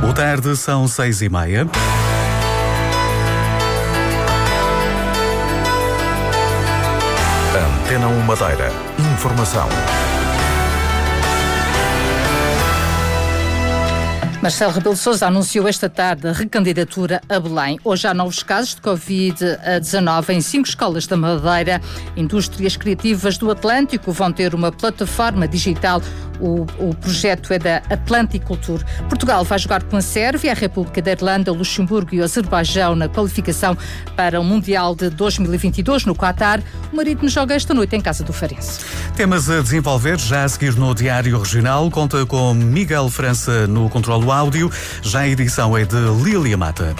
Boa tarde, são seis e meia. Antena 1 Madeira. Informação. Marcelo Rebelo de Sousa anunciou esta tarde a recandidatura a Belém. Hoje há novos casos de Covid-19 em cinco escolas da Madeira. Indústrias criativas do Atlântico vão ter uma plataforma digital o, o projeto é da Atlanticulture. Portugal vai jogar com a Sérvia, a República da Irlanda, Luxemburgo e o Azerbaijão na qualificação para o Mundial de 2022 no Qatar. O Marítimo joga esta noite em casa do Farense. Temas a desenvolver já a seguir no Diário Regional. Conta com Miguel França no controle áudio. Já a edição é de Lília Mata.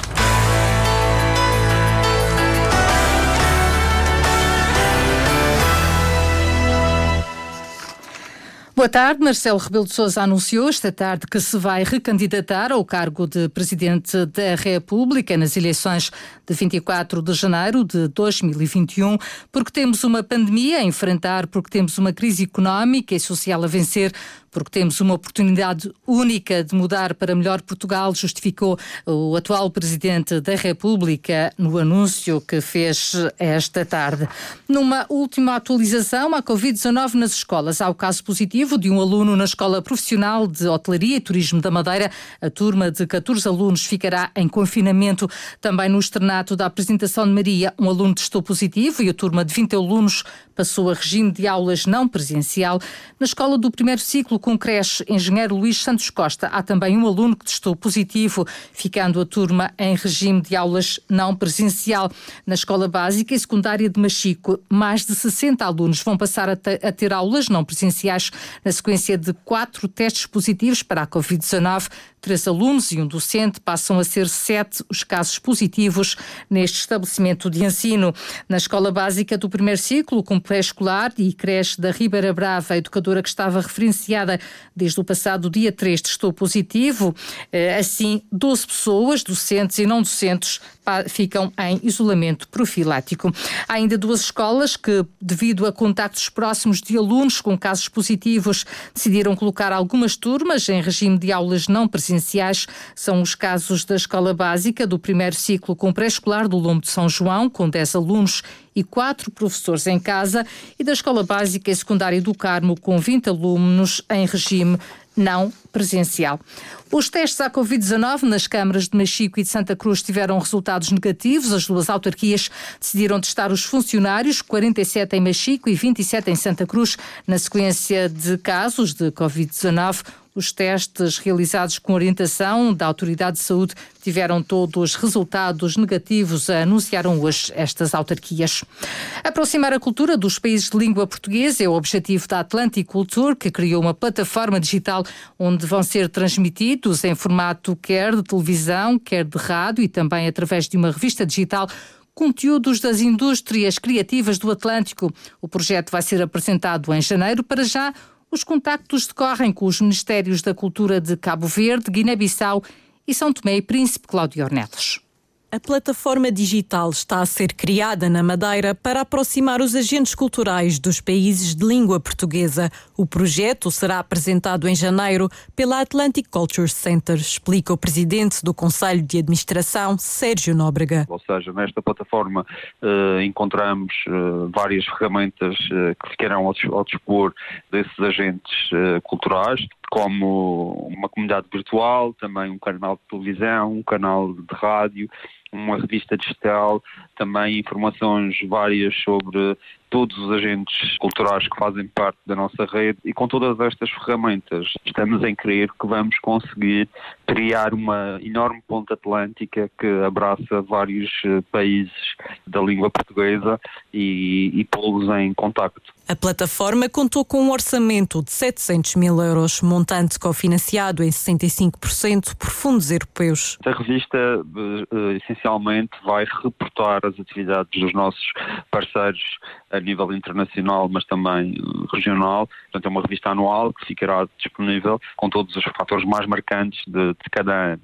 Boa tarde. Marcelo Rebelo de Sousa anunciou esta tarde que se vai recandidatar ao cargo de Presidente da República nas eleições de 24 de janeiro de 2021, porque temos uma pandemia a enfrentar, porque temos uma crise económica e social a vencer, porque temos uma oportunidade única de mudar para melhor Portugal, justificou o atual Presidente da República no anúncio que fez esta tarde. Numa última atualização, a Covid-19 nas escolas. Há o caso positivo de um aluno na Escola Profissional de Hotelaria e Turismo da Madeira. A turma de 14 alunos ficará em confinamento. Também no externato da apresentação de Maria, um aluno testou positivo e a turma de 20 alunos passou a regime de aulas não presencial. Na escola do primeiro ciclo, com creche Engenheiro Luís Santos Costa, há também um aluno que testou positivo, ficando a turma em regime de aulas não presencial. Na escola básica e secundária de Machico, mais de 60 alunos vão passar a, a ter aulas não presenciais na sequência de quatro testes positivos para a Covid-19 Três alunos e um docente passam a ser sete os casos positivos neste estabelecimento de ensino. Na escola básica do primeiro ciclo, com pré-escolar e creche da Ribeira Brava, a educadora que estava referenciada desde o passado dia 3 testou positivo. Eh, assim, 12 pessoas, docentes e não docentes, ficam em isolamento profilático. Há ainda duas escolas que, devido a contactos próximos de alunos com casos positivos, decidiram colocar algumas turmas em regime de aulas não presenciais. São os casos da Escola Básica do primeiro ciclo com pré-escolar do Lombo de São João, com 10 alunos e quatro professores em casa, e da Escola Básica e Secundária do Carmo, com 20 alunos em regime não presencial. Os testes à Covid-19 nas câmaras de Machico e de Santa Cruz tiveram resultados negativos. As duas autarquias decidiram testar os funcionários, 47 em Machico e 27 em Santa Cruz, na sequência de casos de Covid-19. Os testes realizados com orientação da Autoridade de Saúde tiveram todos resultados negativos, anunciaram hoje estas autarquias. Aproximar a cultura dos países de língua portuguesa é o objetivo da Atlantic Culture, que criou uma plataforma digital onde vão ser transmitidos em formato quer de televisão, quer de rádio e também através de uma revista digital conteúdos das indústrias criativas do Atlântico. O projeto vai ser apresentado em janeiro. Para já, os contactos decorrem com os Ministérios da Cultura de Cabo Verde, Guiné-Bissau e São Tomé e Príncipe Cláudio Ornelas. A plataforma digital está a ser criada na Madeira para aproximar os agentes culturais dos países de língua portuguesa. O projeto será apresentado em janeiro pela Atlantic Culture Center, explica o presidente do Conselho de Administração, Sérgio Nóbrega. Ou seja, nesta plataforma eh, encontramos eh, várias ferramentas eh, que ficarão ao, ao dispor desses agentes eh, culturais, como uma comunidade virtual, também um canal de televisão, um canal de rádio uma revista digital, também informações várias sobre todos os agentes culturais que fazem parte da nossa rede e com todas estas ferramentas estamos em crer que vamos conseguir criar uma enorme ponte atlântica que abraça vários eh, países da língua portuguesa e, e pô-los em contacto. A plataforma contou com um orçamento de 700 mil euros, montante cofinanciado em 65% por fundos europeus. A revista, eh, essencialmente vai reportar as atividades dos nossos parceiros a nível internacional, mas também uh, regional. Portanto, é uma revista anual que ficará disponível com todos os fatores mais marcantes de, de cada ano.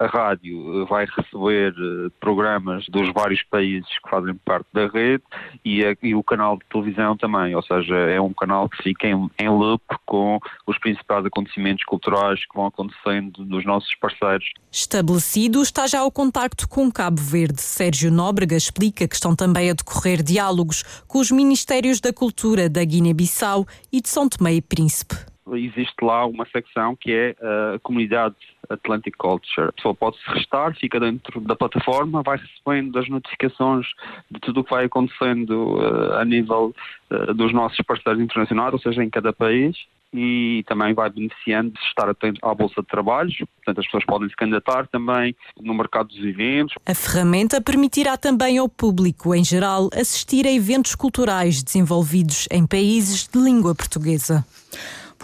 A rádio vai receber uh, programas dos vários países que fazem parte da rede e, a, e o canal de televisão também, ou seja, é um canal que fica em, em loop com os principais acontecimentos culturais que vão acontecendo dos nossos parceiros. Estabelecido está já o contacto com Cabo Verde. Sérgio Nóbrega explica que estão também a decorrer diálogos com os Ministérios da Cultura da Guiné-Bissau e de São Tomé e Príncipe existe lá uma secção que é a comunidade Atlantic Culture. A pessoa pode se restar, fica dentro da plataforma, vai recebendo as notificações de tudo o que vai acontecendo uh, a nível uh, dos nossos parceiros internacionais, ou seja, em cada país, e também vai beneficiando de estar atento à Bolsa de Trabalhos, portanto as pessoas podem se candidatar também no mercado dos eventos. A ferramenta permitirá também ao público, em geral, assistir a eventos culturais desenvolvidos em países de língua portuguesa.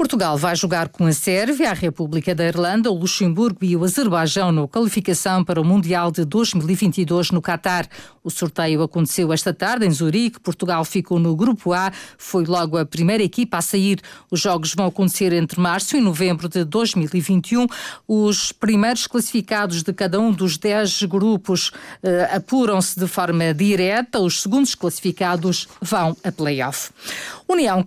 Portugal vai jogar com a Sérvia, a República da Irlanda, o Luxemburgo e o Azerbaijão na qualificação para o Mundial de 2022 no Catar. O sorteio aconteceu esta tarde em Zurique. Portugal ficou no Grupo A, foi logo a primeira equipa a sair. Os jogos vão acontecer entre março e novembro de 2021. Os primeiros classificados de cada um dos dez grupos eh, apuram-se de forma direta. Os segundos classificados vão a play-off. União,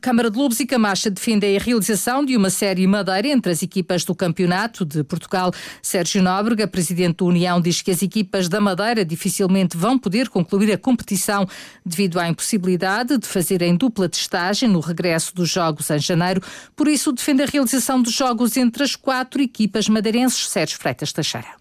Câmara de Lobos e Camacha defendem a realização de uma série Madeira entre as equipas do Campeonato de Portugal. Sérgio Nóbrega, presidente da União, diz que as equipas da Madeira dificilmente vão poder concluir a competição devido à impossibilidade de fazerem dupla testagem no regresso dos Jogos em janeiro. Por isso, defende a realização dos Jogos entre as quatro equipas madeirenses. Sérgio Freitas Teixeira.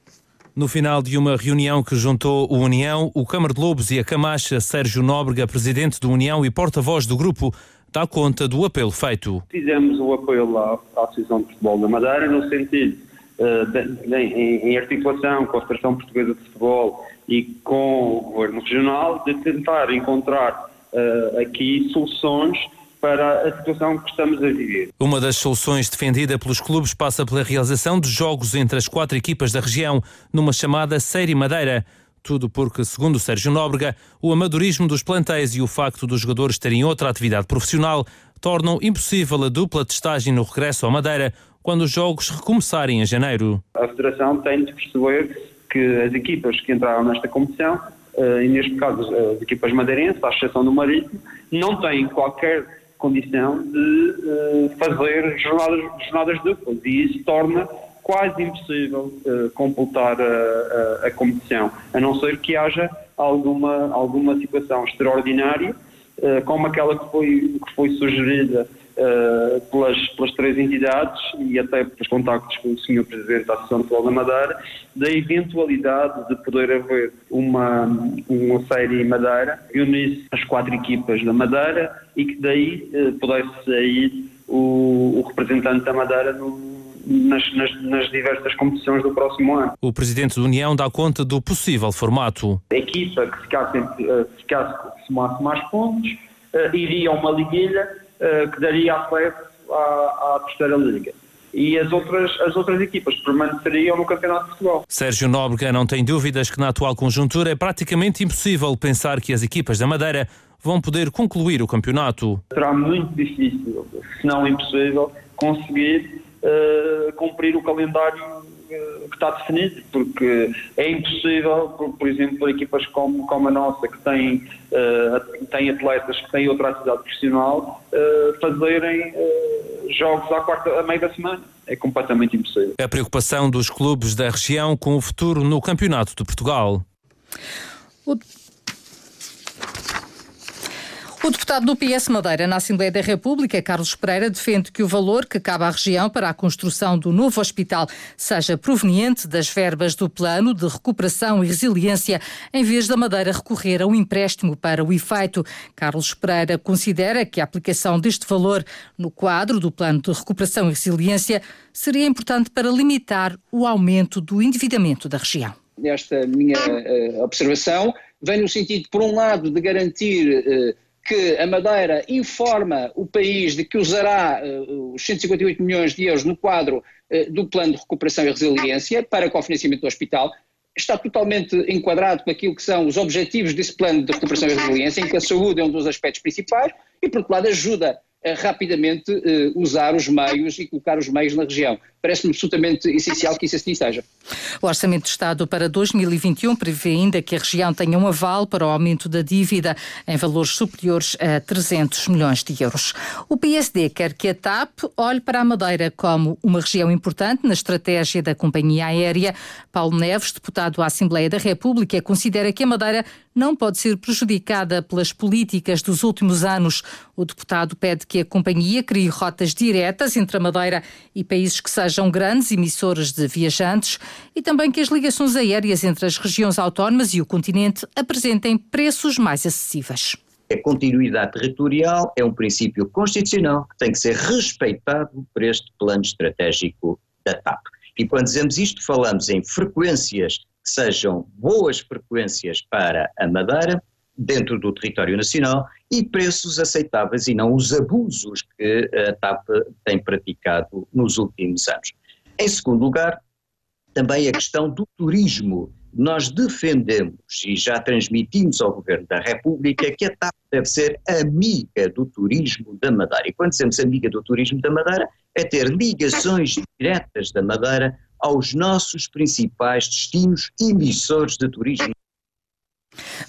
No final de uma reunião que juntou o União, o Câmara de Lobos e a Camacha, Sérgio Nóbrega, presidente do União e porta-voz do grupo, dá conta do apelo feito. Fizemos o apelo à, Associação de Futebol da Madeira no sentido uh, em, em, articulação com a Federação Portuguesa de Futebol e com o Governo Regional de tentar encontrar uh, aqui soluções para a situação que estamos a viver. Uma das soluções defendida pelos clubes passa pela realização de jogos entre as quatro equipas da região, numa chamada Série Madeira. Tudo porque, segundo Sérgio Nóbrega, o amadorismo dos plantéis e o facto dos jogadores terem outra atividade profissional tornam impossível a dupla testagem no regresso à Madeira quando os jogos recomeçarem em janeiro. A Federação tem de perceber que as equipas que entraram nesta competição, eh, e neste caso as equipas madeirenses, à exceção do Marítimo, não têm qualquer condição de uh, fazer jornadas, jornadas duplas. E isso torna quase impossível uh, completar a, a, a, competição, a não ser que haja alguma, alguma situação extraordinária, uh, como aquela que foi, que foi sugerida uh, pelas, pelas três entidades e até pelos contactos com o Sr. Presidente da Associação de Futebol da Madeira, da eventualidade de poder haver uma, uma série Madeira que unisse as quatro equipas da Madeira e que daí uh, pudesse sair o, o representante da Madeira no, nas, nas, nas, diversas competições do próximo ano. O Presidente da União dá conta do possível formato. A equipa que ficasse, uh, ficasse, somasse mais pontos uh, iria a uma liguilha eh, que daria acesso à, à terceira liga e as outras, as outras equipas permaneceriam no Campeonato de Futebol. Sérgio Nóbrega não tem dúvidas que na atual conjuntura é praticamente impossível pensar que as equipas da Madeira vão poder concluir o campeonato. Será muito difícil, se não impossível, conseguir uh, cumprir o calendário que está definido, porque é impossível, por, por exemplo, por equipas como, como a nossa, que têm, uh, têm atletas que têm outra atividade profissional, uh, fazerem uh, jogos à quarta, a meio da semana. É completamente impossível. A preocupação dos clubes da região com o futuro no Campeonato de Portugal. O o deputado do PS Madeira na Assembleia da República, Carlos Pereira, defende que o valor que cabe à região para a construção do novo hospital seja proveniente das verbas do Plano de Recuperação e Resiliência, em vez da Madeira recorrer a um empréstimo para o efeito. Carlos Pereira considera que a aplicação deste valor no quadro do Plano de Recuperação e Resiliência seria importante para limitar o aumento do endividamento da região. Esta minha uh, observação vem no sentido, por um lado, de garantir. Uh, que a Madeira informa o país de que usará uh, os 158 milhões de euros no quadro uh, do Plano de Recuperação e Resiliência para cofinanciamento do hospital, está totalmente enquadrado com aquilo que são os objetivos desse plano de recuperação e resiliência, em que a saúde é um dos aspectos principais e, por outro lado, ajuda rapidamente uh, usar os meios e colocar os meios na região. Parece-me absolutamente essencial que isso assim seja. O Orçamento do Estado para 2021 prevê ainda que a região tenha um aval para o aumento da dívida em valores superiores a 300 milhões de euros. O PSD quer que a TAP olhe para a Madeira como uma região importante na estratégia da companhia aérea. Paulo Neves, deputado à Assembleia da República, considera que a Madeira não pode ser prejudicada pelas políticas dos últimos anos. O deputado pede que a companhia crie rotas diretas entre a Madeira e países que sejam grandes emissores de viajantes e também que as ligações aéreas entre as regiões autónomas e o continente apresentem preços mais acessíveis. A continuidade territorial é um princípio constitucional que tem que ser respeitado por este plano estratégico da TAP. E quando dizemos isto, falamos em frequências que sejam boas frequências para a Madeira, dentro do território nacional, e preços aceitáveis e não os abusos que a TAP tem praticado nos últimos anos. Em segundo lugar, também a questão do turismo. Nós defendemos e já transmitimos ao Governo da República que a TAP deve ser amiga do turismo da Madeira. E quando dizemos amiga do turismo da Madeira, é ter ligações diretas da Madeira aos nossos principais destinos emissores de turismo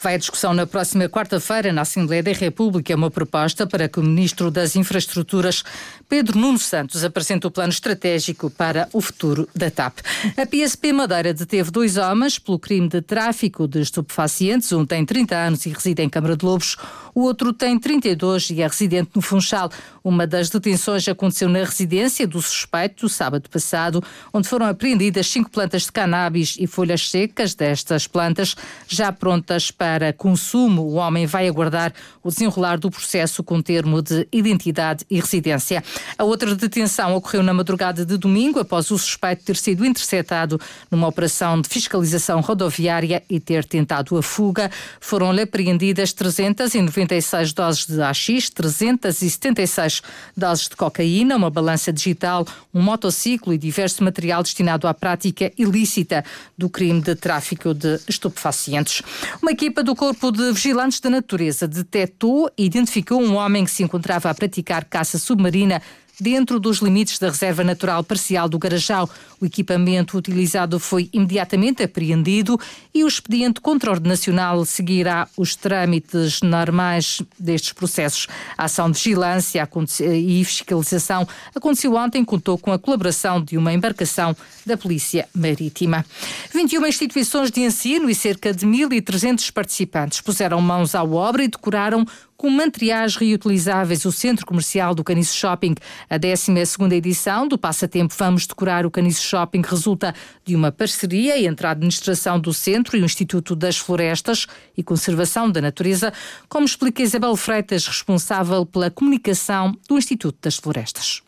Vai à discussão na próxima quarta-feira na Assembleia da República uma proposta para que o Ministro das Infraestruturas, Pedro Nuno Santos, apresente o plano estratégico para o futuro da TAP. A PSP Madeira deteve dois homens pelo crime de tráfico de estupefacientes. Um tem 30 anos e reside em Câmara de Lobos. O outro tem 32 e é residente no Funchal. Uma das detenções aconteceu na residência do suspeito, sábado passado, onde foram apreendidas cinco plantas de cannabis e folhas secas destas plantas, já prontas para consumo. O homem vai aguardar o desenrolar do processo com termo de identidade e residência. A outra detenção ocorreu na madrugada de domingo, após o suspeito ter sido interceptado numa operação de fiscalização rodoviária e ter tentado a fuga. Foram-lhe apreendidas 390 96 doses de AX, 376 doses de cocaína, uma balança digital, um motociclo e diverso material destinado à prática ilícita do crime de tráfico de estupefacientes. Uma equipa do Corpo de Vigilantes da Natureza detectou e identificou um homem que se encontrava a praticar caça submarina dentro dos limites da Reserva Natural Parcial do Garajal. O equipamento utilizado foi imediatamente apreendido e o expediente contraordenacional seguirá os trâmites normais destes processos. A ação de vigilância e fiscalização aconteceu ontem, contou com a colaboração de uma embarcação da Polícia Marítima. 21 instituições de ensino e cerca de 1.300 participantes puseram mãos à obra e decoraram com materiais reutilizáveis o Centro Comercial do Caniço Shopping. A 12 edição do Passatempo Vamos Decorar o Caniço Shopping resulta de uma parceria entre a administração do centro e o Instituto das Florestas e Conservação da Natureza, como explica Isabel Freitas, responsável pela comunicação do Instituto das Florestas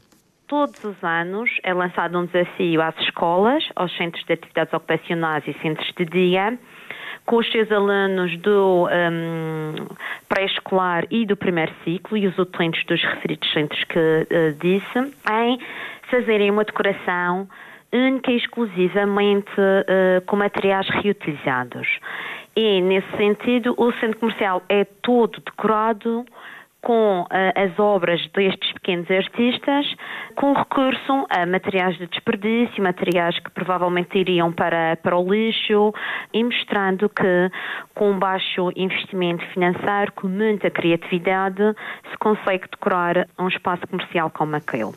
todos os anos é lançado um desafio às escolas, aos centros de atividades ocupacionais e centros de dia, com os seus alunos do um, pré-escolar e do primeiro ciclo e os utentes dos referidos centros que uh, disse, em fazerem uma decoração única e exclusivamente uh, com materiais reutilizados. E, nesse sentido, o centro comercial é todo decorado com uh, as obras destes pequenos artistas, com recurso a materiais de desperdício, materiais que provavelmente iriam para, para o lixo, e mostrando que com baixo investimento financeiro, com muita criatividade, se consegue decorar um espaço comercial como aquele.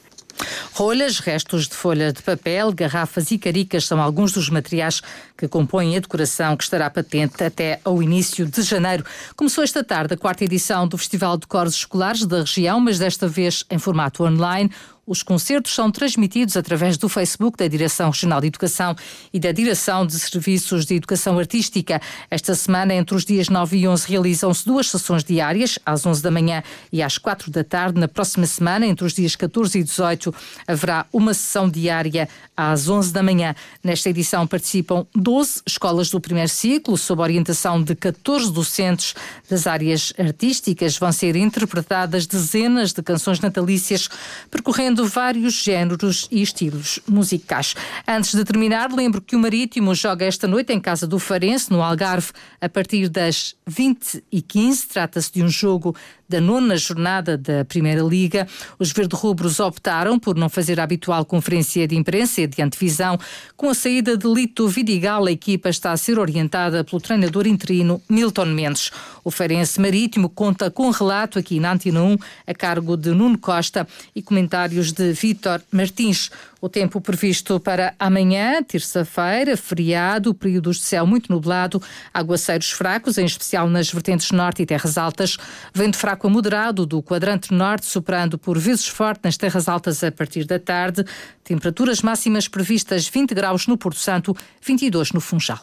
Rolhas, restos de folha de papel, garrafas e caricas são alguns dos materiais que compõem a decoração que estará patente até ao início de janeiro. Começou esta tarde a quarta edição do Festival de Cores Escolares da região, mas desta vez em formato online. Os concertos são transmitidos através do Facebook da Direção Regional de Educação e da Direção de Serviços de Educação Artística. Esta semana, entre os dias 9 e 11, realizam-se duas sessões diárias, às 11 da manhã e às 4 da tarde. Na próxima semana, entre os dias 14 e 18, haverá uma sessão diária às 11 da manhã. Nesta edição participam 12 escolas do primeiro ciclo, sob orientação de 14 docentes das áreas artísticas. Vão ser interpretadas dezenas de canções natalícias, percorrendo vários géneros e estilos musicais. Antes de terminar, lembro que o Marítimo joga esta noite em casa do Farense, no Algarve, a partir das 20h15. Trata-se de um jogo da nona jornada da Primeira Liga. Os verde-rubros optaram por não fazer a habitual conferência de imprensa e de antevisão. Com a saída de Lito Vidigal, a equipa está a ser orientada pelo treinador interino Milton Mendes. O Feirense Marítimo conta com relato aqui na Antena 1, a cargo de Nuno Costa e comentários de Vítor Martins. O tempo previsto para amanhã, terça-feira, feriado, períodos de céu muito nublado, aguaceiros fracos, em especial nas vertentes norte e terras altas, vento fraco a moderado do quadrante norte, superando por vezes forte nas terras altas a partir da tarde, temperaturas máximas previstas 20 graus no Porto Santo, 22 no Funchal.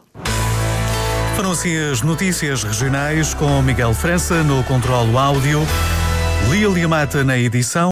Foram assim as notícias regionais com Miguel França no controlo áudio, Lília Mata na edição.